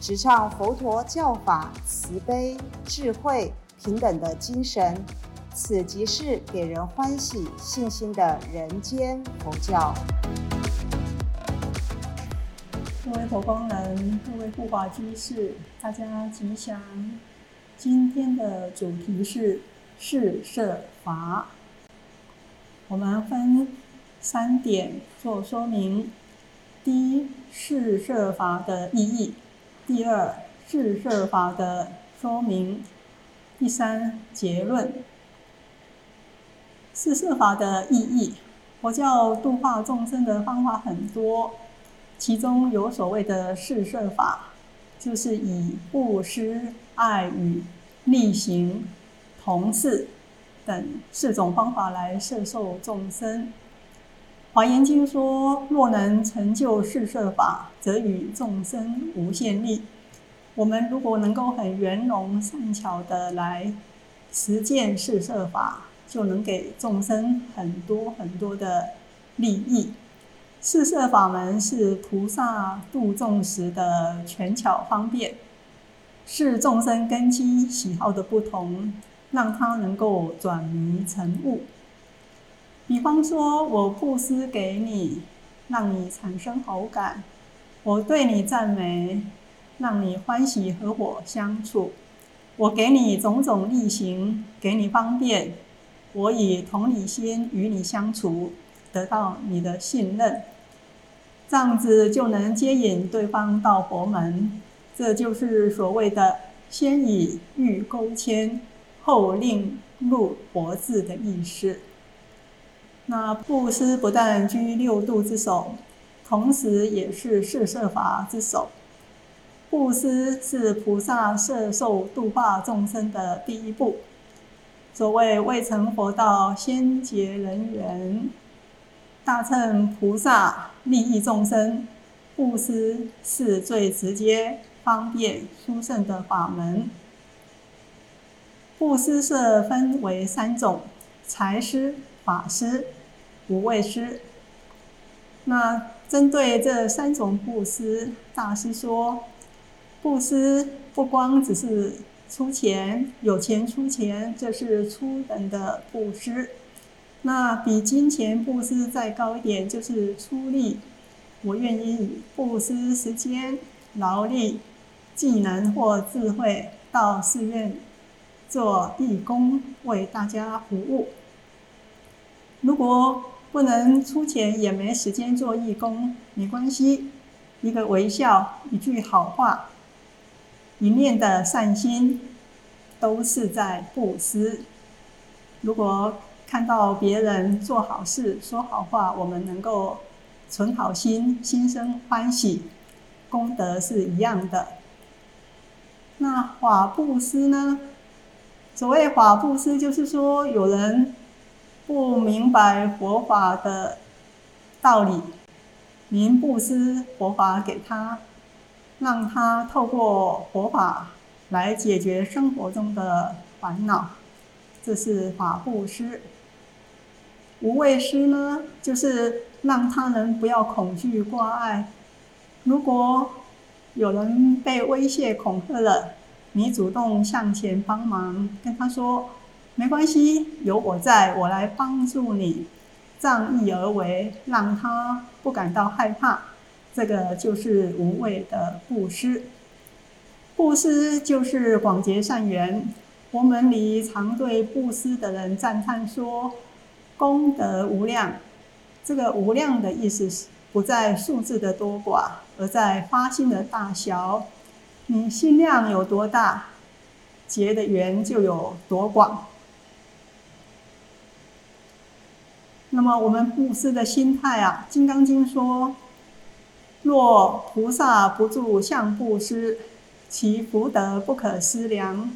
直唱佛陀教法慈悲、智慧、平等的精神，此即是给人欢喜、信心的人间佛教。各位佛光人，各位护法居士，大家吉祥。今天的主题是四摄法，我们分三点做说明。第一，四摄法的意义。第二，四摄法的说明；第三，结论。四摄法的意义，佛教度化众生的方法很多，其中有所谓的四摄法，就是以布施、爱语、力行、同事等四种方法来摄受众生。华严经说：“若能成就四摄法，则与众生无限利。”我们如果能够很圆融善巧的来实践四摄法，就能给众生很多很多的利益。四摄法门是菩萨度众时的权巧方便，是众生根基喜好的不同，让他能够转迷成悟。比方说，我布施给你，让你产生好感；我对你赞美，让你欢喜和我相处。我给你种种力行，给你方便。我以同理心与你相处，得到你的信任，这样子就能接引对方到佛门。这就是所谓的“先以欲勾牵，后令入佛智”的意思。那布施不但居六度之首，同时也是四摄法之首。布施是菩萨摄受度化众生的第一步。所谓未成佛道，先结人缘。大乘菩萨利益众生，布施是最直接、方便、殊胜的法门。布施摄分为三种：财施、法施。无畏施。那针对这三种布施，大师说，布施不光只是出钱，有钱出钱，这是初等的布施。那比金钱布施再高一点，就是出力。我愿意布施时间、劳力、技能或智慧，到寺院做义工，为大家服务。如果不能出钱，也没时间做义工，没关系。一个微笑，一句好话，一念的善心，都是在布施。如果看到别人做好事、说好话，我们能够存好心，心生欢喜，功德是一样的。那法布施呢？所谓法布施，就是说有人。不明白佛法的道理，您布施佛法给他，让他透过佛法来解决生活中的烦恼，这是法布施。无畏施呢，就是让他人不要恐惧挂碍。如果有人被威胁恐吓了，你主动向前帮忙，跟他说。没关系，有我在，我来帮助你，仗义而为，让他不感到害怕。这个就是无畏的布施。布施就是广结善缘。佛门里常对布施的人赞叹说：“功德无量。”这个“无量”的意思是不在数字的多寡，而在发心的大小。你心量有多大，结的缘就有多广。那么我们布施的心态啊，《金刚经》说：“若菩萨不住相布施，其福德不可思量。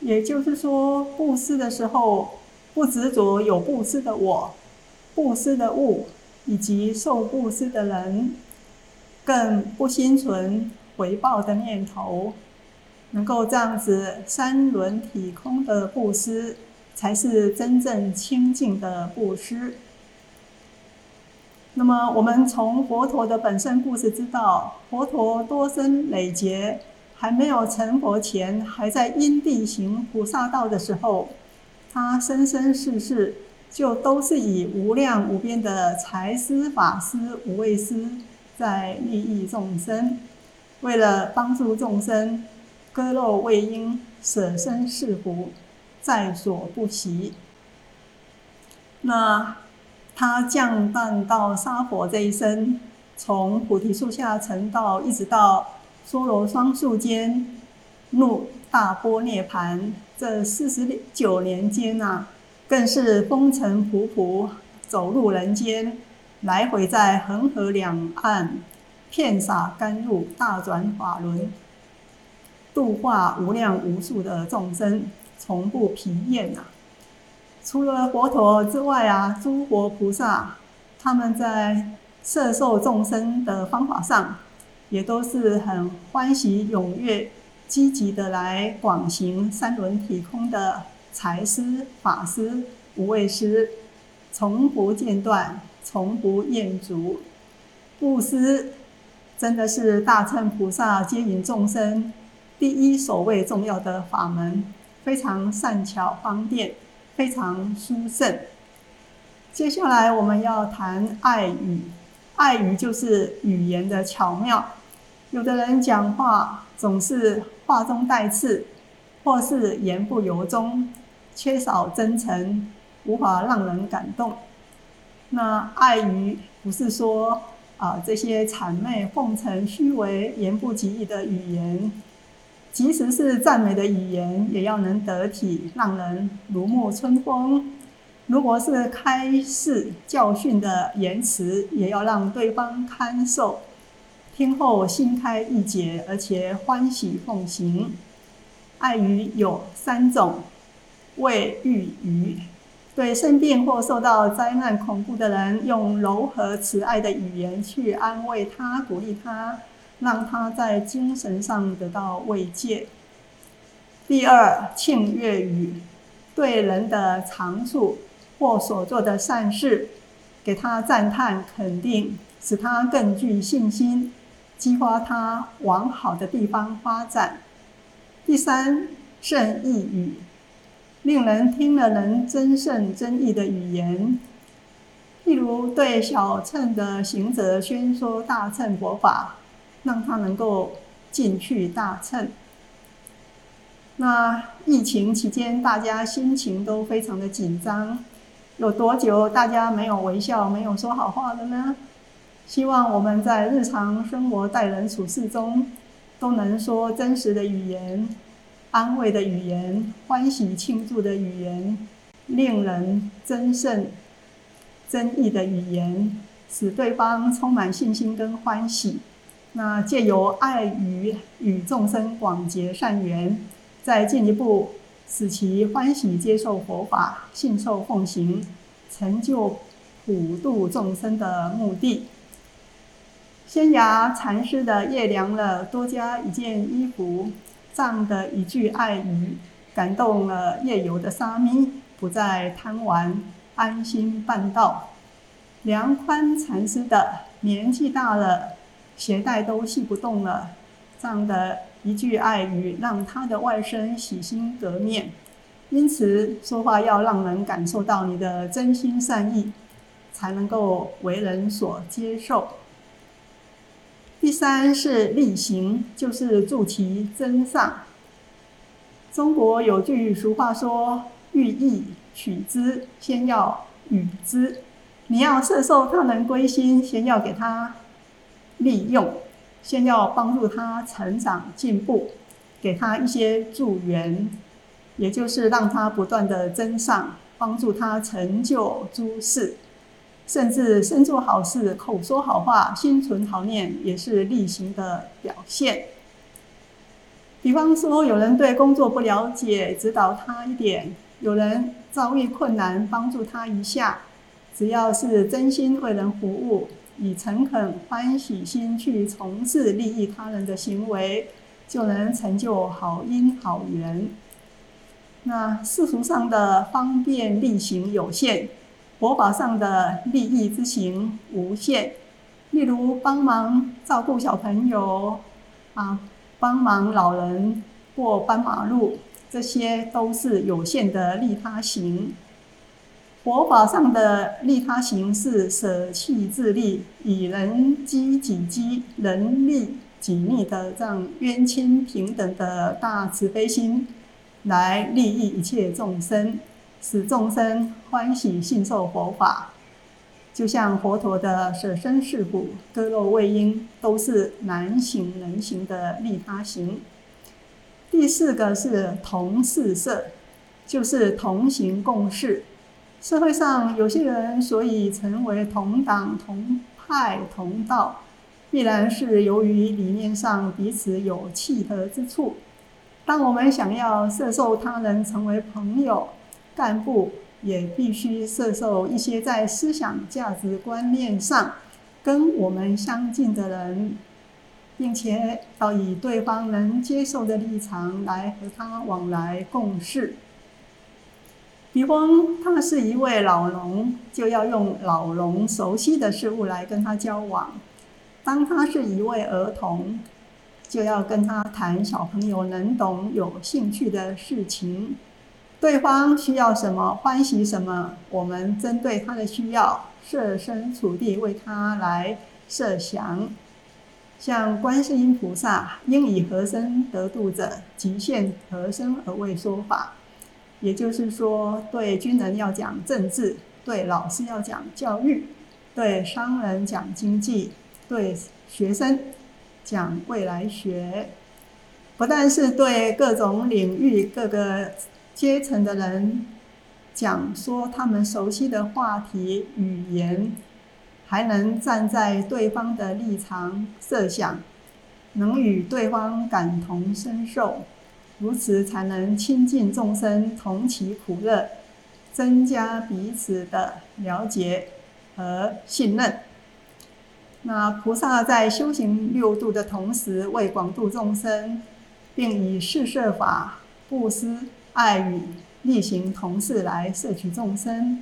也就是说，布施的时候，不执着有布施的我、布施的物以及受布施的人，更不心存回报的念头，能够这样子三轮体空的布施，才是真正清净的布施。那么，我们从佛陀的本身故事知道，佛陀多生累劫，还没有成佛前，还在因地行菩萨道的时候，他生生世世就都是以无量无边的财施、法施、无畏施，在利益众生，为了帮助众生，割肉喂鹰，舍身饲虎，在所不惜。那。他降诞到沙婆这一生，从菩提树下成道，一直到娑罗双树间入大波涅盘，这四十九年间呐，更是风尘仆仆，走入人间，来回在恒河两岸，遍洒甘露，大转法轮，度化无量无数的众生，从不疲厌呐。除了佛陀之外啊，诸佛菩萨他们在摄受众生的方法上，也都是很欢喜、踊跃、积极的来广行三轮体空的财施、法施、无畏施，从不间断，从不厌足。布施真的是大乘菩萨接引众生第一所谓重要的法门，非常善巧方便。非常殊胜。接下来我们要谈爱语，爱语就是语言的巧妙。有的人讲话总是话中带刺，或是言不由衷，缺少真诚，无法让人感动。那爱语不是说啊这些谄媚、奉承、虚伪、言不及义的语言。即使是赞美的语言，也要能得体，让人如沐春风；如果是开示教训的言辞，也要让对方堪受，听后心开意解，而且欢喜奉行。爱语有三种：为喻语，对生病或受到灾难恐怖的人，用柔和慈爱的语言去安慰他，鼓励他。让他在精神上得到慰藉。第二，庆悦语，对人的长处或所做的善事，给他赞叹肯定，使他更具信心，激发他往好的地方发展。第三，圣意语，令人听了能真圣真意的语言，例如对小乘的行者宣说大乘佛法。让他能够进去大乘。那疫情期间，大家心情都非常的紧张。有多久大家没有微笑、没有说好话了呢？希望我们在日常生活待人处事中，都能说真实的语言、安慰的语言、欢喜庆祝的语言、令人真胜真意的语言，使对方充满信心跟欢喜。那借由爱语与众生广结善缘，再进一步使其欢喜接受佛法，信受奉行，成就普度众生的目的。仙崖禅师的夜凉了多加一件衣服，这样的一句爱语，感动了夜游的沙弥，不再贪玩，安心办道。梁宽禅师的年纪大了。鞋带都系不动了，这样的一句爱语让他的外甥洗心革面。因此，说话要让人感受到你的真心善意，才能够为人所接受。第三是力行，就是助其真上。中国有句俗话说：“欲意取之，先要与之。”你要摄受他人归心，先要给他。利用，先要帮助他成长进步，给他一些助缘，也就是让他不断的增上，帮助他成就诸事，甚至身做好事、口说好话、心存好念，也是力行的表现。比方说，有人对工作不了解，指导他一点；有人遭遇困难，帮助他一下。只要是真心为人服务，以诚恳欢喜心去从事利益他人的行为，就能成就好因好缘。那世俗上的方便利行有限，佛法上的利益之行无限。例如帮忙照顾小朋友，啊，帮忙老人过斑马路，这些都是有限的利他行。佛法上的利他行是舍弃自利，以人机己机，人利己利的这样冤亲平等的大慈悲心，来利益一切众生，使众生欢喜信受佛法。就像佛陀的舍身饲虎、割肉喂鹰，都是难行能行的利他行。第四个是同事色，就是同行共事。社会上有些人，所以成为同党、同派、同道，必然是由于理念上彼此有契合之处。当我们想要摄受他人成为朋友、干部，也必须摄受一些在思想价值观念上跟我们相近的人，并且要以对方能接受的立场来和他往来共事。比方，他是一位老农，就要用老农熟悉的事物来跟他交往；当他是一位儿童，就要跟他谈小朋友能懂、有兴趣的事情。对方需要什么，欢喜什么，我们针对他的需要，设身处地为他来设想。像观世音菩萨，应以何身得度者，即现何身而为说法。也就是说，对军人要讲政治，对老师要讲教育，对商人讲经济，对学生讲未来学，不但是对各种领域、各个阶层的人讲说他们熟悉的话题语言，还能站在对方的立场设想，能与对方感同身受。如此才能亲近众生，同其苦乐，增加彼此的了解和信任。那菩萨在修行六度的同时，为广度众生，并以四摄法、布施、爱语、力行同事来摄取众生，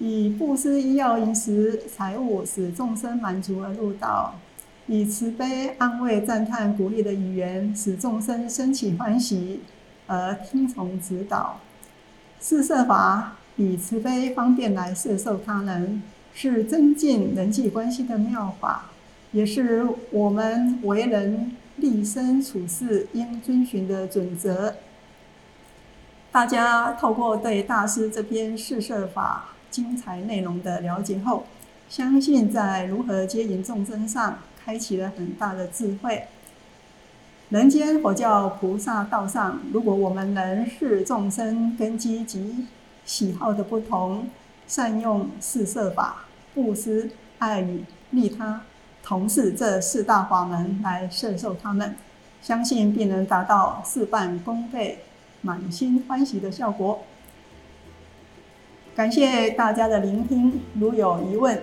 以布施医药、饮食、财物，使众生满足而入道。以慈悲安慰、赞叹、鼓励的语言，使众生升起欢喜而听从指导。四摄法以慈悲方便来摄受他人，是增进人际关系的妙法，也是我们为人立身处世应遵循的准则。大家透过对大师这篇四摄法精彩内容的了解后，相信在如何接引众生上。开启了很大的智慧。人间佛教菩萨道上，如果我们能视众生根基及喜好的不同，善用四摄法、布施、爱语、利他、同事这四大法门来摄受他们，相信必能达到事半功倍、满心欢喜的效果。感谢大家的聆听，如有疑问。